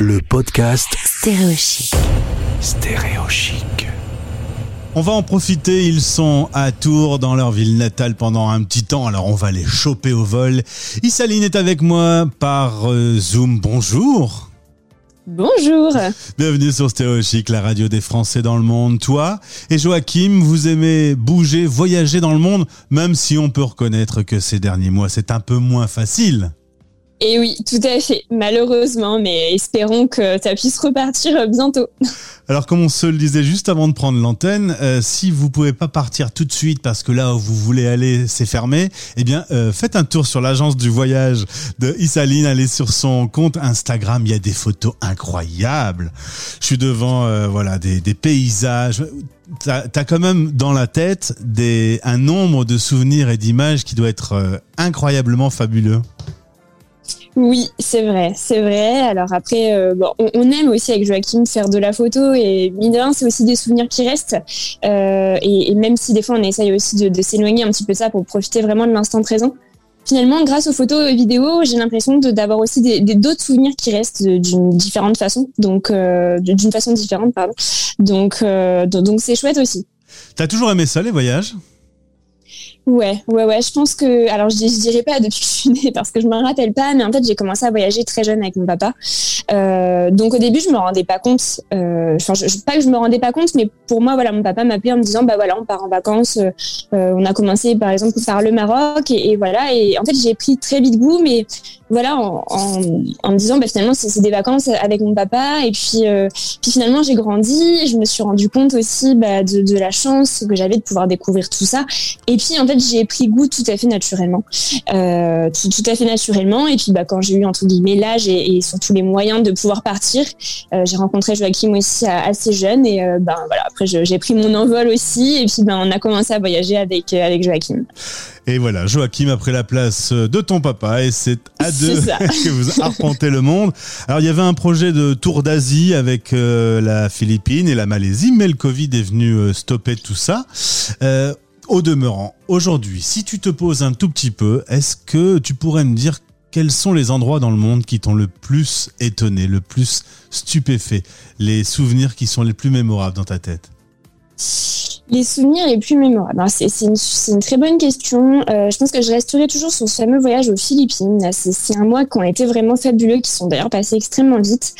le podcast Stéréochic. Stéréochic. On va en profiter, ils sont à Tours dans leur ville natale pendant un petit temps, alors on va les choper au vol. Issaline est avec moi par euh, Zoom, bonjour Bonjour. Bienvenue sur Stéréo Chic, la radio des Français dans le monde. Toi et Joachim, vous aimez bouger, voyager dans le monde, même si on peut reconnaître que ces derniers mois c'est un peu moins facile. Et oui, tout à fait, malheureusement, mais espérons que ça puisse repartir bientôt. Alors comme on se le disait juste avant de prendre l'antenne, euh, si vous pouvez pas partir tout de suite parce que là où vous voulez aller c'est fermé, eh bien euh, faites un tour sur l'agence du voyage de Isaline, allez sur son compte Instagram, il y a des photos incroyables. Je suis devant euh, voilà des, paysages. T'as as quand même dans la tête un nombre de souvenirs et d'images qui doit être incroyablement fabuleux. Oui, c'est vrai, c'est vrai. Alors après, euh, on, aime aussi avec Joachim faire de la photo et mine de c'est aussi des souvenirs qui restent. Euh, et, même si des fois on essaye aussi de, s'éloigner un petit peu de ça pour profiter vraiment de l'instant présent. Finalement, grâce aux photos et vidéos, j'ai l'impression d'avoir aussi d'autres souvenirs qui restent d'une différente façon, donc euh, d'une façon différente, pardon. Donc donc c'est chouette aussi. T'as toujours aimé ça les voyages? Ouais, ouais, ouais. Je pense que, alors je, je, dirais pas depuis que je suis née parce que je me rappelle pas, mais en fait j'ai commencé à voyager très jeune avec mon papa. Euh, donc au début je me rendais pas compte. Euh, enfin, pas que je me rendais pas compte, mais pour moi voilà, mon papa m'appelait en me disant bah voilà, on part en vacances. Euh, on a commencé par exemple par le Maroc et, voilà. Et en fait j'ai pris très vite goût, mais voilà, en, me disant bah finalement c'est des vacances avec mon papa. Et puis puis finalement j'ai grandi. Je me suis rendu compte aussi bah, de, la chance que j'avais de pouvoir découvrir tout ça. Et puis en j'ai pris goût tout à fait naturellement, euh, tout, tout, à fait naturellement. Et puis bah, quand j'ai eu entre guillemets l'âge et, et, surtout les moyens de pouvoir partir, euh, j'ai rencontré Joachim aussi assez jeune et euh, ben voilà après j'ai pris mon envol aussi et puis ben on a commencé à voyager avec avec Joachim. Et voilà, Joachim a pris la place de ton papa et c'est à deux que vous arpentez le monde. Alors il y avait un projet de tour d'Asie avec euh, la Philippine et la Malaisie, mais le Covid est venu euh, stopper tout ça. Euh, au demeurant, aujourd'hui, si tu te poses un tout petit peu, est-ce que tu pourrais me dire quels sont les endroits dans le monde qui t'ont le plus étonné, le plus stupéfait, les souvenirs qui sont les plus mémorables dans ta tête? Les souvenirs les plus mémorables. C'est une, très bonne question. Euh, je pense que je resterai toujours sur ce fameux voyage aux Philippines. C'est un mois qui ont été vraiment fabuleux, qui sont d'ailleurs passés extrêmement vite.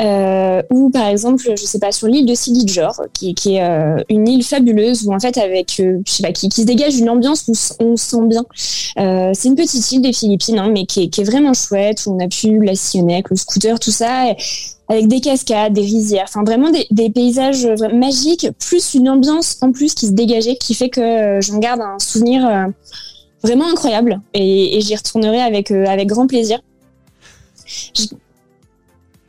Euh, ou par exemple, je sais pas, sur l'île de Sigijor, qui, est euh, une île fabuleuse où en fait avec, je sais pas, qui, se dégage une ambiance où on sent bien. C'est une petite île des Philippines, hein, mais qui est, vraiment chouette où on a pu la sillonner avec le scooter, tout ça. Avec des cascades, des rizières, enfin vraiment des, paysages magiques, plus une ambiance en plus qui se dégageait, qui fait que j'en garde un souvenir euh, vraiment incroyable et, et j'y retournerai avec, euh, avec grand plaisir.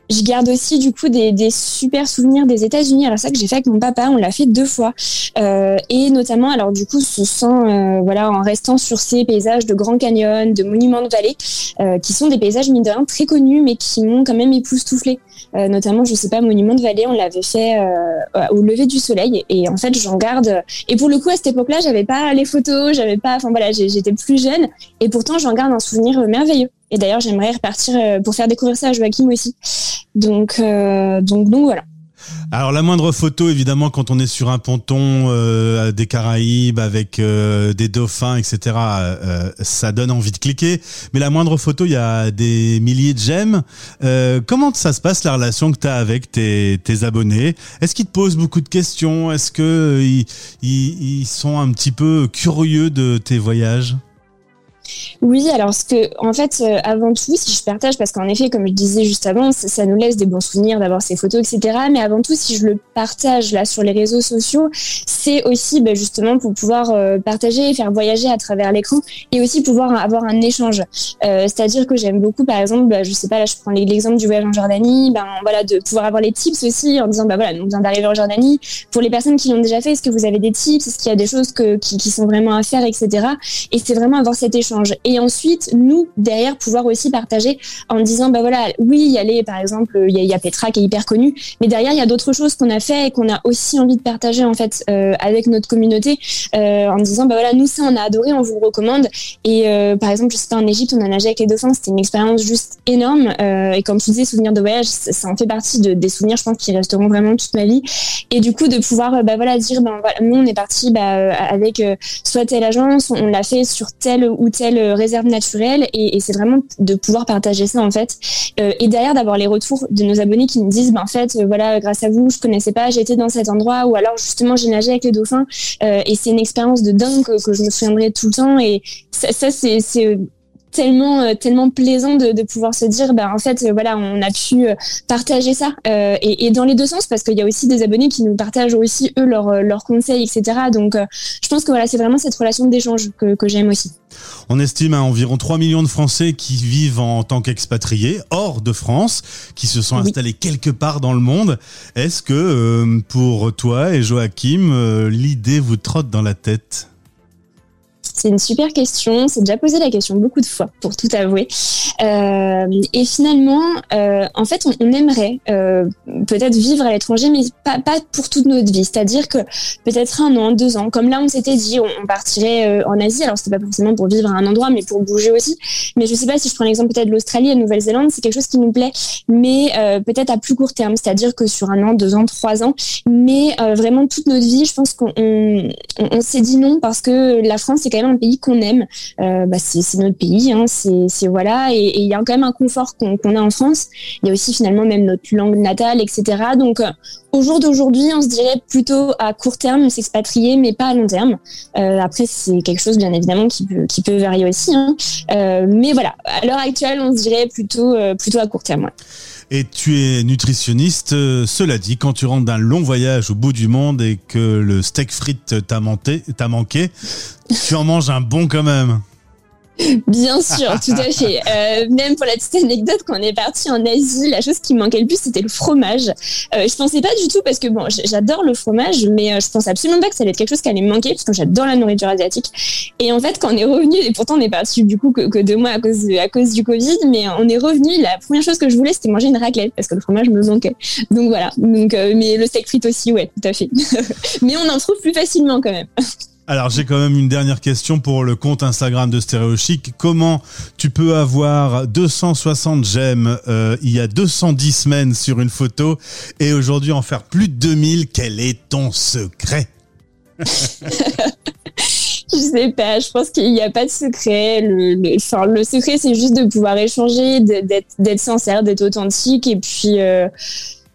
Je, garde aussi du coup des, des super souvenirs des États-Unis. Alors ça que j'ai fait avec mon papa, on l'a fait deux fois euh, et notamment alors du coup ce sont euh, voilà en restant sur ces paysages de Grand Canyon, de monuments de vallée, euh, qui sont des paysages mine de rien très connus mais qui m'ont quand même époustouflé. Euh, notamment je sais pas monument de vallée, on l'avait fait euh, au lever du soleil et en fait j'en garde. Et pour le coup à cette époque-là j'avais pas les photos, j'avais pas, enfin voilà j'étais plus jeune et pourtant j'en garde un souvenir merveilleux. Et d'ailleurs, j'aimerais repartir pour faire découvrir ça à Joachim aussi. Donc, euh, donc, donc voilà. Alors la moindre photo, évidemment, quand on est sur un ponton euh, des Caraïbes avec euh, des dauphins, etc., ça donne envie de cliquer. Mais la moindre photo, il y a des milliers de j'aime. Comment ça se passe la relation que tu avec tes, tes abonnés? Est-ce qu'ils te posent beaucoup de questions? Est-ce que ils, ils, ils sont un petit peu curieux de tes voyages? Oui, alors ce que, en fait, euh, avant tout, si je partage, parce qu'en effet, comme je disais juste avant, ça, nous laisse des bons souvenirs d'avoir ces photos, etc. Mais avant tout, si je le partage là sur les réseaux sociaux, c'est aussi bah, justement pour pouvoir euh, partager, faire voyager à travers l'écran, et aussi pouvoir avoir un échange. Euh, C'est-à-dire que j'aime beaucoup, par exemple, bah, je sais pas, là, je prends l'exemple du voyage en Jordanie, ben voilà, de pouvoir avoir les tips aussi en disant, bah voilà, on vient d'arriver en Jordanie. Pour les personnes qui l'ont déjà fait, est-ce que vous avez des tips? Est-ce qu'il y a des choses que, qui sont vraiment à faire, etc. Et c'est vraiment avoir cet échange Et ensuite, nous, derrière, pouvoir aussi partager en disant, bah voilà, oui, il y a par exemple, il y, a, Petra qui est hyper connue, mais derrière, il y a d'autres choses qu'on a fait et qu'on a aussi envie de partager, en fait, euh, avec notre communauté, euh, en disant, bah voilà, nous, ça, on a adoré, on vous recommande. Et euh, par exemple, je sais pas, en Égypte, on a nagé avec les dauphins, c'était une expérience juste énorme. et comme tu disais, souvenirs de voyage, ça, en fait partie de, des souvenirs, je pense, qui resteront vraiment toute ma vie. Et du coup, de pouvoir, bah voilà, dire, ben voilà, nous, on est parti bah, avec soit telle agence, on l'a fait sur telle ou telle réserve naturelle, et, c'est vraiment de pouvoir partager ça, en fait. et derrière, d'avoir les retours de nos abonnés qui nous disent, ben, en fait, voilà, grâce à vous, je connaissais pas, j'étais dans cet endroit, ou alors justement, j'ai nagé avec les dauphins, et c'est une expérience de dingue que, que, je me souviendrai tout le temps. Et ça, ça c'est tellement euh, tellement plaisant de, de, pouvoir se dire bah en fait euh, voilà on a pu euh, partager ça et, et, dans les deux sens parce qu'il y a aussi des abonnés qui nous partagent aussi eux leurs leurs conseils etc donc je pense que voilà c'est vraiment cette relation d'échange que, que j'aime aussi. On estime à environ 3 millions de Français qui vivent en tant qu'expatriés hors de France, qui se sont installés quelque part dans le monde. Est-ce que pour toi et Joachim, l'idée vous trotte dans la tête? C'est une super question. C'est déjà posé la question beaucoup de fois, pour tout avouer. Euh, et finalement, euh, en fait, on, aimerait euh, peut-être vivre à l'étranger, mais pas, pour toute notre vie. C'est-à-dire que peut-être un an, deux ans, comme là, on s'était dit, on, partirait en Asie. Alors, c'était pas forcément pour vivre à un endroit, mais pour bouger aussi. Mais je sais pas si je prends l'exemple peut-être de l'Australie et de Nouvelle-Zélande, c'est quelque chose qui nous plaît, mais peut-être à plus court terme. C'est-à-dire que sur un an, deux ans, trois ans, mais vraiment toute notre vie, je pense qu'on on, on s'est dit non parce que la France, c'est quand même un pays qu'on aime. Euh, bah, c'est notre pays, hein, c'est voilà, et il y a quand même un confort qu'on a en France. Il y a aussi finalement même notre langue natale, etc. Donc euh, au jour d'aujourd'hui, on se dirait plutôt à court terme s'expatrier, mais pas à long terme. Euh, après, c'est quelque chose bien évidemment qui peut varier aussi, hein. mais voilà, à l'heure actuelle, on se dirait plutôt plutôt à court terme. Et tu es nutritionniste. cela dit, quand tu rentres d'un long voyage au bout du monde et que le steak frites t'a manqué, tu en manges un bon quand même. Bien sûr, tout à fait. Euh, même pour la petite anecdote, quand on est parti en Asie, la chose qui me manquait le plus, c'était le fromage. Euh, je pensais pas du tout parce que bon, j'adore le fromage, mais euh, je pensais absolument pas que ça allait être quelque chose qui allait me manquer parce que j'adore la nourriture asiatique. Et en fait, quand on est revenu, et pourtant on est parti du coup que, deux mois à cause à cause du Covid, mais on est revenu. La première chose que je voulais, c'était manger une raclette parce que le fromage me manquait. Donc voilà. Donc, euh, mais le steak frites aussi, ouais, tout à fait. mais on en trouve plus facilement quand même. Alors j'ai quand même une dernière question pour le compte Instagram de Stéréo Chic. Comment tu peux avoir 260 j'aime euh, il y a 210 semaines sur une photo et aujourd'hui en faire plus de 2000 Quel est ton secret? Je sais pas, je pense qu'il n'y a pas de secret. Le, secret, c'est juste de pouvoir échanger, d'être sincère, d'être authentique et puis... Euh,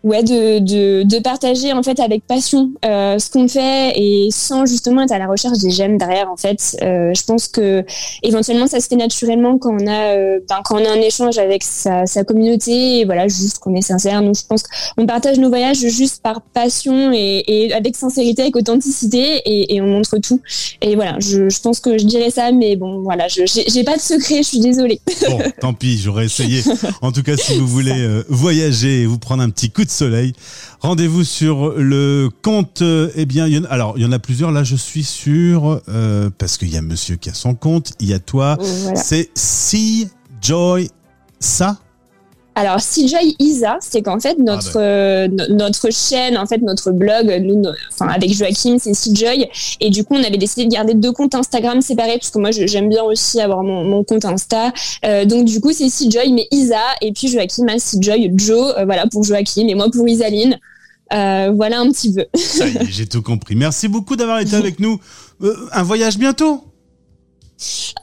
ouais de, de, de, partager en fait avec passion euh, ce qu'on fait et sans justement être à la recherche des j'aime derrière en fait. Euh, je pense que éventuellement ça se fait naturellement quand on a euh, ben, quand on a un échange avec sa, sa communauté et voilà juste qu'on est sincère. Nous je pense qu'on partage nos voyages juste par passion et, et avec sincérité avec authenticité et, et, on montre tout. Et voilà je, je pense que je dirais ça mais bon voilà je j'ai pas de secret je suis désolée. Bon tant pis j'aurais essayé. En tout cas si vous voulez voyager et vous prendre un petit coup de soleil. Rendez-vous sur le compte. Eh bien, il y en, alors il y en a plusieurs. Là, je suis sûr euh, parce qu'il y a Monsieur qui a son compte. Il y a toi. C'est C Joy ça. Alors, CJ Isa, c'est qu'en fait, notre, ah, euh, notre chaîne, en fait, notre blog, nous, avec Joachim, c'est CJ. Et du coup, on avait décidé de garder deux comptes Instagram séparés, parce que moi, j'aime bien aussi avoir mon, mon compte Insta. Euh, donc, du coup, c'est CJ, mais Isa. Et puis, Joachim a CJ, Joe, euh, voilà, pour Joachim, et moi pour Isaline. voilà un petit peu. j'ai tout compris. Merci beaucoup d'avoir été avec nous. un voyage bientôt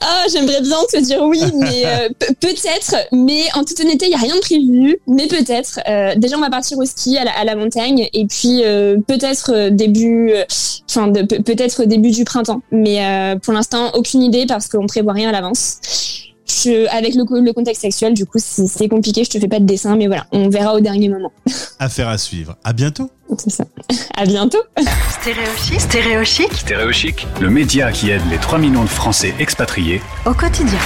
ah, j'aimerais bien te dire oui, mais euh, peut-être. Mais en toute honnêteté, il y a rien de prévu. Mais peut-être. Euh, déjà, on va partir au ski à la, montagne, et puis euh, peut-être début, enfin peut-être début du printemps. Mais pour l'instant, aucune idée parce qu'on prévoit rien à l'avance. avec le, le, contexte sexuel, du coup, c'est compliqué. Je te fais pas de dessin, mais voilà, on verra au dernier moment. Affaire à suivre. À bientôt. C'est ça. À bientôt. Stéréochic. Stéréochic. Stéréochic. Le média qui aide les 3 millions de Français expatriés au quotidien.